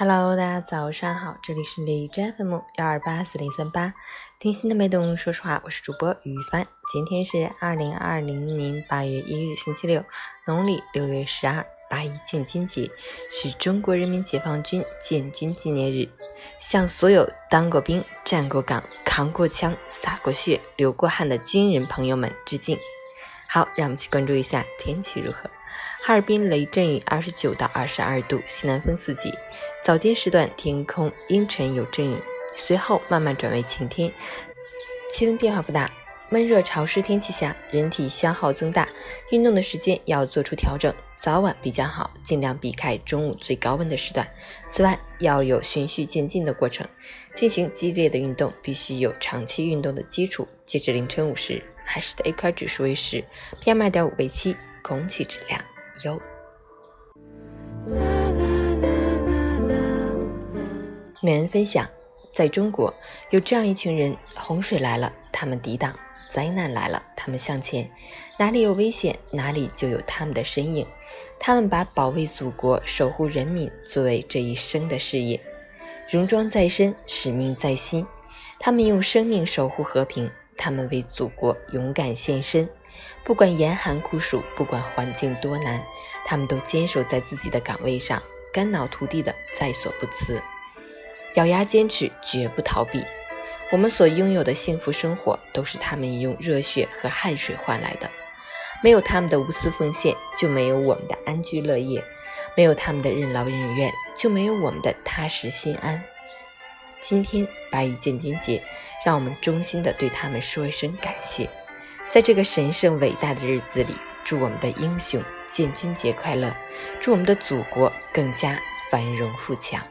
Hello，大家早上好，这里是荔枝 FM 幺二八四零三八，听心的脉动，说实话，我是主播于帆。今天是二零二零年八月一日，星期六，农历六月十二，八一建军节，是中国人民解放军建军纪念日，向所有当过兵、站过岗、扛过枪、洒过血、流过汗的军人朋友们致敬。好，让我们去关注一下天气如何。哈尔滨雷阵雨，二十九到二十二度，西南风四级。早间时段天空阴沉有阵雨，随后慢慢转为晴天，气温变化不大。闷热潮湿天气下，人体消耗增大，运动的时间要做出调整，早晚比较好，尽量避开中午最高温的时段。此外，要有循序渐进的过程，进行激烈的运动必须有长期运动的基础。截至凌晨五时，海市的 AQI 指数为十，PM 二点五为七，空气质量优。每人分享，在中国有这样一群人：洪水来了，他们抵挡。灾难来了，他们向前，哪里有危险，哪里就有他们的身影。他们把保卫祖国、守护人民作为这一生的事业，戎装在身，使命在心。他们用生命守护和平，他们为祖国勇敢献身。不管严寒酷暑，不管环境多难，他们都坚守在自己的岗位上，肝脑涂地的在所不辞，咬牙坚持，绝不逃避。我们所拥有的幸福生活，都是他们用热血和汗水换来的。没有他们的无私奉献，就没有我们的安居乐业；没有他们的任劳任怨，就没有我们的踏实心安。今天八一建军节，让我们衷心的对他们说一声感谢。在这个神圣伟大的日子里，祝我们的英雄建军节快乐，祝我们的祖国更加繁荣富强。